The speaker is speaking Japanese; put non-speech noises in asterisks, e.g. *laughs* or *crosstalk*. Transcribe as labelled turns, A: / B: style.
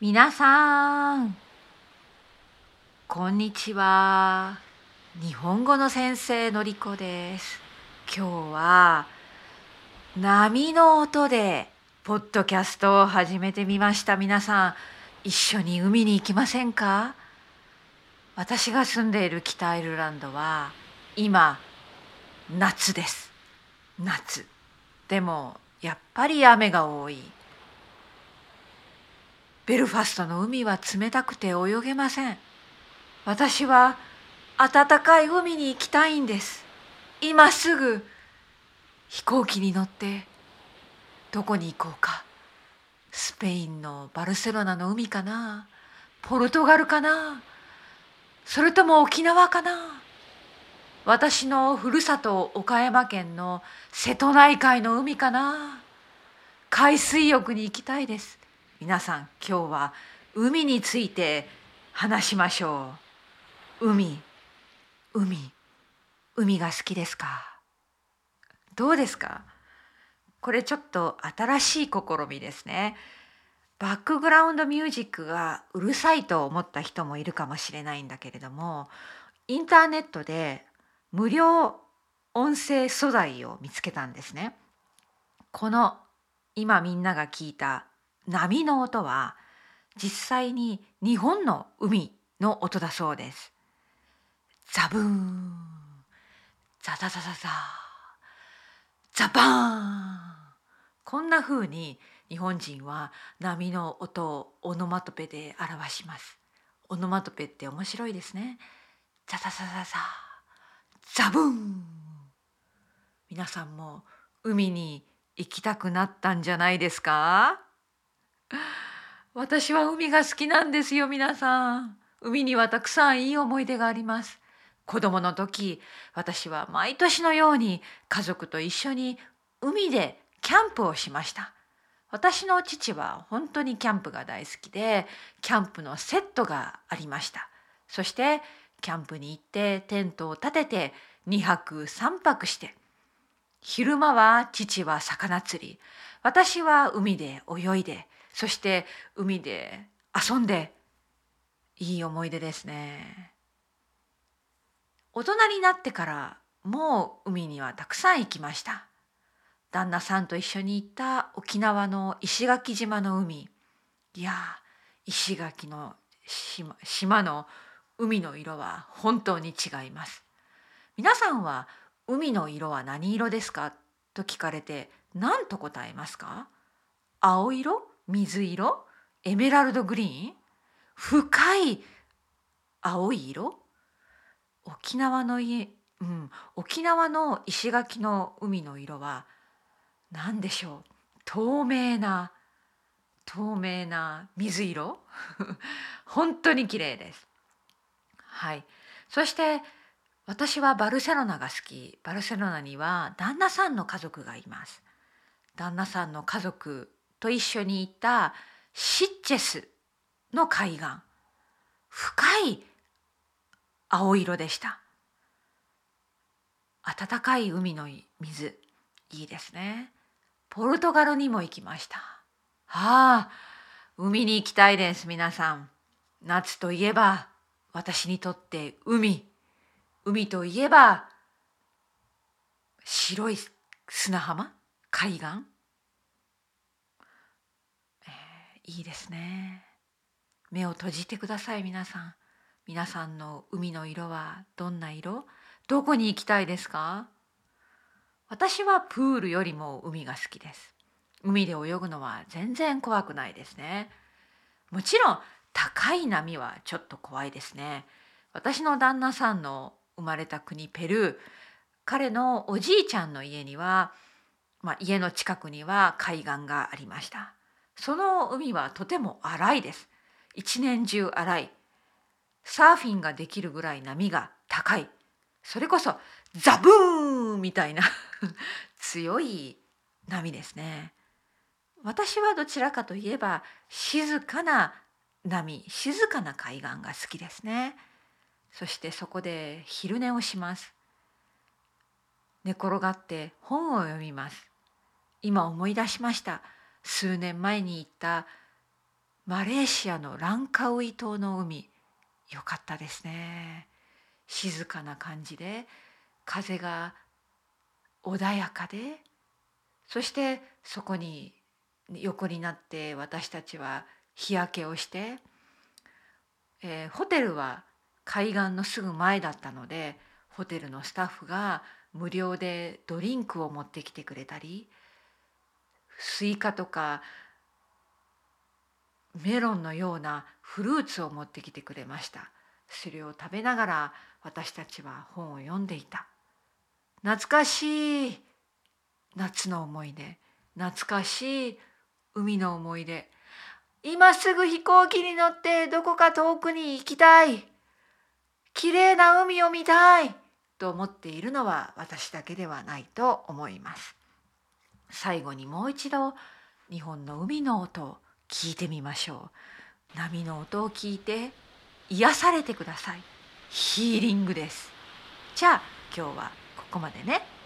A: 皆さん、こんにちは。日本語の先生のりこです。今日は波の音でポッドキャストを始めてみました。皆さん、一緒に海に行きませんか？私が住んでいる北アイルランドは今夏です。夏。でもやっぱり雨が多い。ベルファストの海は冷たくて泳げません。私は暖かい海に行きたいんです。今すぐ飛行機に乗ってどこに行こうか。スペインのバルセロナの海かなポルトガルかなそれとも沖縄かな私のふるさと岡山県の瀬戸内海の海かな海水浴に行きたいです。皆さん今日は海について話しましょう。海、海、海が好きですか？どうですか？これちょっと新しい試みですね。バックグラウンドミュージックがうるさいと思った人もいるかもしれないんだけれどもインターネットで無料音声素材を見つけたんですね。この今みんなが聞いた波の音は実際に日本の海の音だそうです。ザブーンザザザザザザバーンこんな風に日本人は波の音をオノマトペで表します。オノマトペって面白いですね。ザザザザザザブーン皆さんも海に行きたくなったんじゃないですか？*laughs* 私は海が好きなんですよ皆さん。海にはたくさんいい思い出があります。子供の時私は毎年のように家族と一緒に海でキャンプをしました。私の父は本当にキャンプが大好きでキャンプのセットがありました。そしてキャンプに行ってテントを立てて2泊3泊して。昼間は父は魚釣り。私は海で泳いでそして海で遊んでいい思い出ですね。大人になってからもう海にはたくさん行きました。旦那さんと一緒に行った沖縄の石垣島の海。いや石垣の島島の海の色は本当に違います。皆さんは海の色は何色ですか？と聞かれて何と答えますか？青色？水色？エメラルドグリーン？深い青い色？沖縄の家、うん、沖縄の石垣の海の色は何でしょう？透明な透明な水色？*laughs* 本当に綺麗です。はい。そして私はバルセロナが好き。バルセロナには旦那さんの家族がいます。旦那さんの家族と一緒に行ったシッチェスの海岸。深い青色でした。暖かい海の水。いいですね。ポルトガルにも行きました。ああ海に行きたいです皆さん。夏といえば私にとって海。海といえば白い砂浜？海岸、えー、いいですね。目を閉じてください皆さん。皆さんの海の色はどんな色？どこに行きたいですか？私はプールよりも海が好きです。海で泳ぐのは全然怖くないですね。もちろん高い波はちょっと怖いですね。私の旦那さんの生まれた国ペルー。彼のおじいちゃんの家には、まあ、家の近くには海岸がありました。その海はとても荒いです。一年中荒い。サーフィンができるぐらい波が高い。それこそザブーンみたいな *laughs* 強い波ですね。私はどちらかといえば静かな波静かな海岸が好きですね。そしてそこで昼寝をします。寝転がって本を読みます。今思い出しました。数年前に行ったマレーシアのランカウイ島の海よかったですね。静かな感じで風が穏やかでそしてそこに横になって私たちは日焼けをして、えー、ホテルは海岸のすぐ前だったのでホテルのスタッフが無料でドリンクを持ってきてくれたりスイカとかメロンのようなフルーツを持ってきてくれました。それを食べながら私たちは本を読んでいた。懐かしい夏の思い出。懐かしい海の思い出。今すぐ飛行機に乗ってどこか遠くに行きたい。綺麗な海を見たいと思っているのは私だけではないと思います。最後にもう一度日本の海の音を聞いてみましょう。波の音を聞いて癒されてください。ヒーリングです。じゃあ今日はここまでね。